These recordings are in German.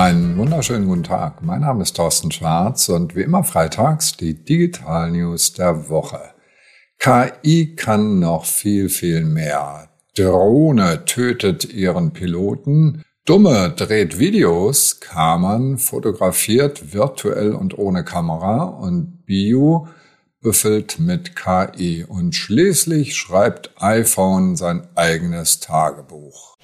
Einen wunderschönen guten Tag. Mein Name ist Thorsten Schwarz und wie immer freitags die Digital News der Woche. KI kann noch viel, viel mehr. Drohne tötet ihren Piloten. Dumme dreht Videos. Kammern fotografiert virtuell und ohne Kamera. Und Bio befüllt mit KI. Und schließlich schreibt iPhone sein eigenes Tagebuch.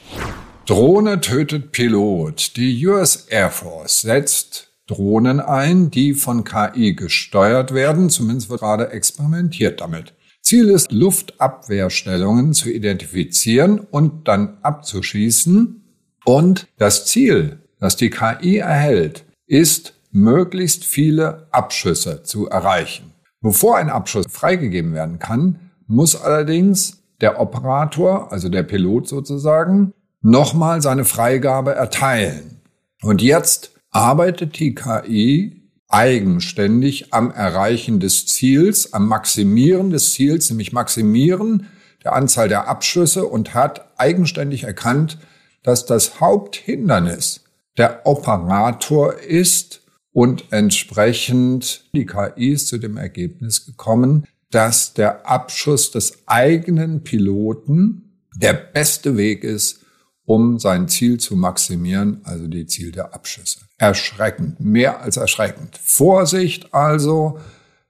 Drohne tötet Pilot. Die US Air Force setzt Drohnen ein, die von KI gesteuert werden. Zumindest wird gerade experimentiert damit. Ziel ist, Luftabwehrstellungen zu identifizieren und dann abzuschießen. Und das Ziel, das die KI erhält, ist, möglichst viele Abschüsse zu erreichen. Bevor ein Abschuss freigegeben werden kann, muss allerdings der Operator, also der Pilot sozusagen, nochmal seine Freigabe erteilen. Und jetzt arbeitet die KI eigenständig am Erreichen des Ziels, am Maximieren des Ziels, nämlich Maximieren der Anzahl der Abschüsse und hat eigenständig erkannt, dass das Haupthindernis der Operator ist und entsprechend die KI ist zu dem Ergebnis gekommen, dass der Abschuss des eigenen Piloten der beste Weg ist, um sein Ziel zu maximieren, also die Ziel der Abschüsse. Erschreckend, mehr als erschreckend. Vorsicht also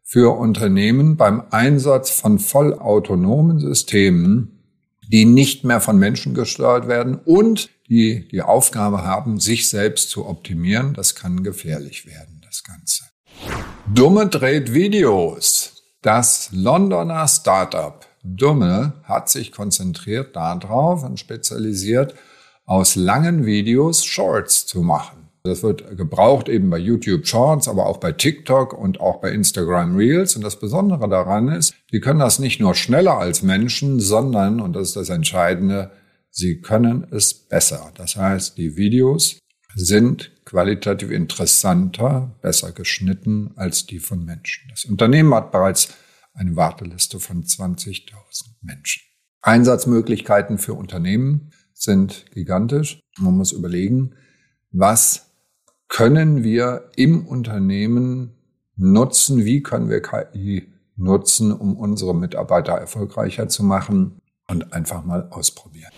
für Unternehmen beim Einsatz von vollautonomen Systemen, die nicht mehr von Menschen gesteuert werden und die die Aufgabe haben, sich selbst zu optimieren. Das kann gefährlich werden, das Ganze. Dumme dreht Videos. Das Londoner Startup Dumme hat sich konzentriert darauf und spezialisiert, aus langen Videos Shorts zu machen. Das wird gebraucht eben bei YouTube Shorts, aber auch bei TikTok und auch bei Instagram Reels. Und das Besondere daran ist, die können das nicht nur schneller als Menschen, sondern, und das ist das Entscheidende, sie können es besser. Das heißt, die Videos sind qualitativ interessanter, besser geschnitten als die von Menschen. Das Unternehmen hat bereits eine Warteliste von 20.000 Menschen. Einsatzmöglichkeiten für Unternehmen sind gigantisch. Man muss überlegen, was können wir im Unternehmen nutzen, wie können wir KI nutzen, um unsere Mitarbeiter erfolgreicher zu machen und einfach mal ausprobieren.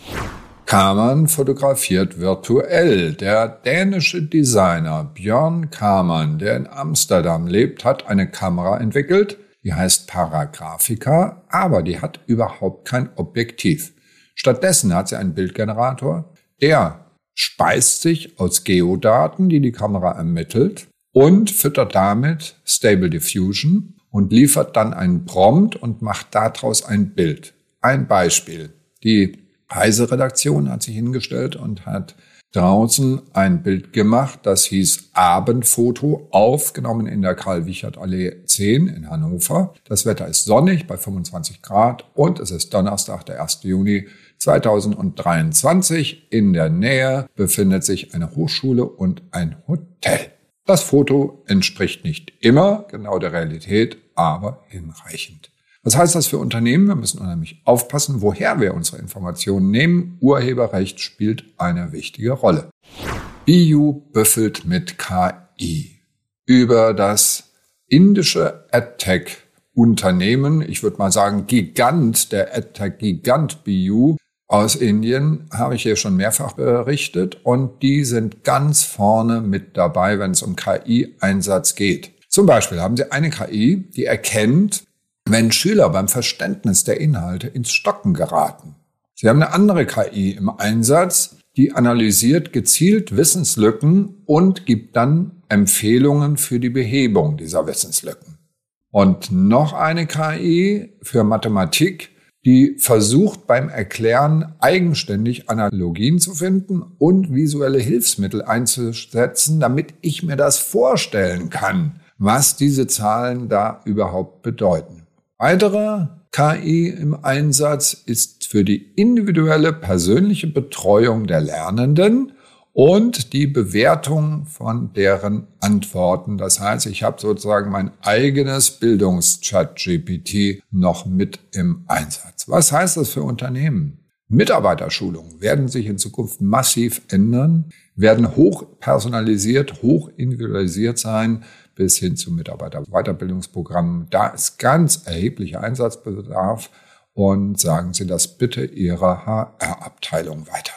Kamann fotografiert virtuell. Der dänische Designer Björn Kamann, der in Amsterdam lebt, hat eine Kamera entwickelt, die heißt Paragraphica, aber die hat überhaupt kein Objektiv. Stattdessen hat sie einen Bildgenerator, der speist sich aus Geodaten, die die Kamera ermittelt und füttert damit Stable Diffusion und liefert dann einen Prompt und macht daraus ein Bild. Ein Beispiel. Die Heise-Redaktion hat sich hingestellt und hat draußen ein Bild gemacht, das hieß Abendfoto, aufgenommen in der Karl-Wichert-Allee 10 in Hannover. Das Wetter ist sonnig bei 25 Grad und es ist Donnerstag, der 1. Juni 2023. In der Nähe befindet sich eine Hochschule und ein Hotel. Das Foto entspricht nicht immer genau der Realität, aber hinreichend. Was heißt das für Unternehmen? Wir müssen unheimlich aufpassen, woher wir unsere Informationen nehmen. Urheberrecht spielt eine wichtige Rolle. BU büffelt mit KI. Über das indische AdTech Unternehmen, ich würde mal sagen Gigant, der AdTech-Gigant BU aus Indien, habe ich hier schon mehrfach berichtet und die sind ganz vorne mit dabei, wenn es um KI-Einsatz geht. Zum Beispiel haben sie eine KI, die erkennt, wenn Schüler beim Verständnis der Inhalte ins Stocken geraten. Sie haben eine andere KI im Einsatz, die analysiert gezielt Wissenslücken und gibt dann Empfehlungen für die Behebung dieser Wissenslücken. Und noch eine KI für Mathematik, die versucht beim Erklären eigenständig Analogien zu finden und visuelle Hilfsmittel einzusetzen, damit ich mir das vorstellen kann, was diese Zahlen da überhaupt bedeuten. Weitere KI im Einsatz ist für die individuelle persönliche Betreuung der Lernenden und die Bewertung von deren Antworten. Das heißt, ich habe sozusagen mein eigenes Bildungschat GPT noch mit im Einsatz. Was heißt das für Unternehmen? Mitarbeiterschulungen werden sich in Zukunft massiv ändern, werden hoch personalisiert, hoch individualisiert sein, bis hin zu Mitarbeiterweiterbildungsprogrammen. Da ist ganz erheblicher Einsatzbedarf und sagen Sie das bitte Ihrer HR-Abteilung weiter.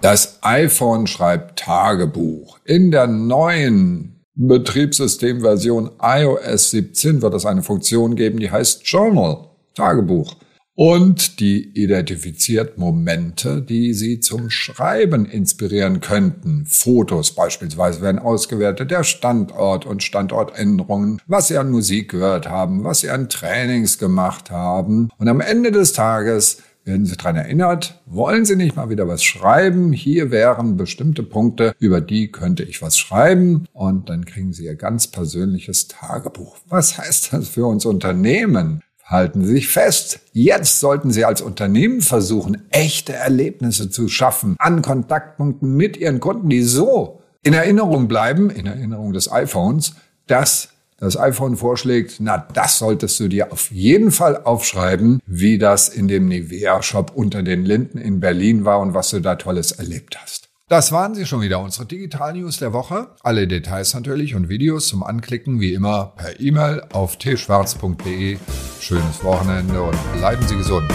Das iPhone schreibt Tagebuch. In der neuen Betriebssystemversion iOS 17 wird es eine Funktion geben, die heißt Journal, Tagebuch. Und die identifiziert Momente, die Sie zum Schreiben inspirieren könnten. Fotos beispielsweise werden ausgewertet, der Standort und Standortänderungen, was Sie an Musik gehört haben, was Sie an Trainings gemacht haben. Und am Ende des Tages werden Sie daran erinnert, wollen Sie nicht mal wieder was schreiben? Hier wären bestimmte Punkte, über die könnte ich was schreiben. Und dann kriegen Sie Ihr ganz persönliches Tagebuch. Was heißt das für uns Unternehmen? Halten Sie sich fest. Jetzt sollten Sie als Unternehmen versuchen, echte Erlebnisse zu schaffen an Kontaktpunkten mit Ihren Kunden, die so in Erinnerung bleiben, in Erinnerung des iPhones, dass das iPhone vorschlägt, na, das solltest du dir auf jeden Fall aufschreiben, wie das in dem Nivea-Shop unter den Linden in Berlin war und was du da Tolles erlebt hast. Das waren sie schon wieder, unsere Digital News der Woche. Alle Details natürlich und Videos zum Anklicken wie immer per E-Mail auf tschwarz.de. Schönes Wochenende und bleiben Sie gesund.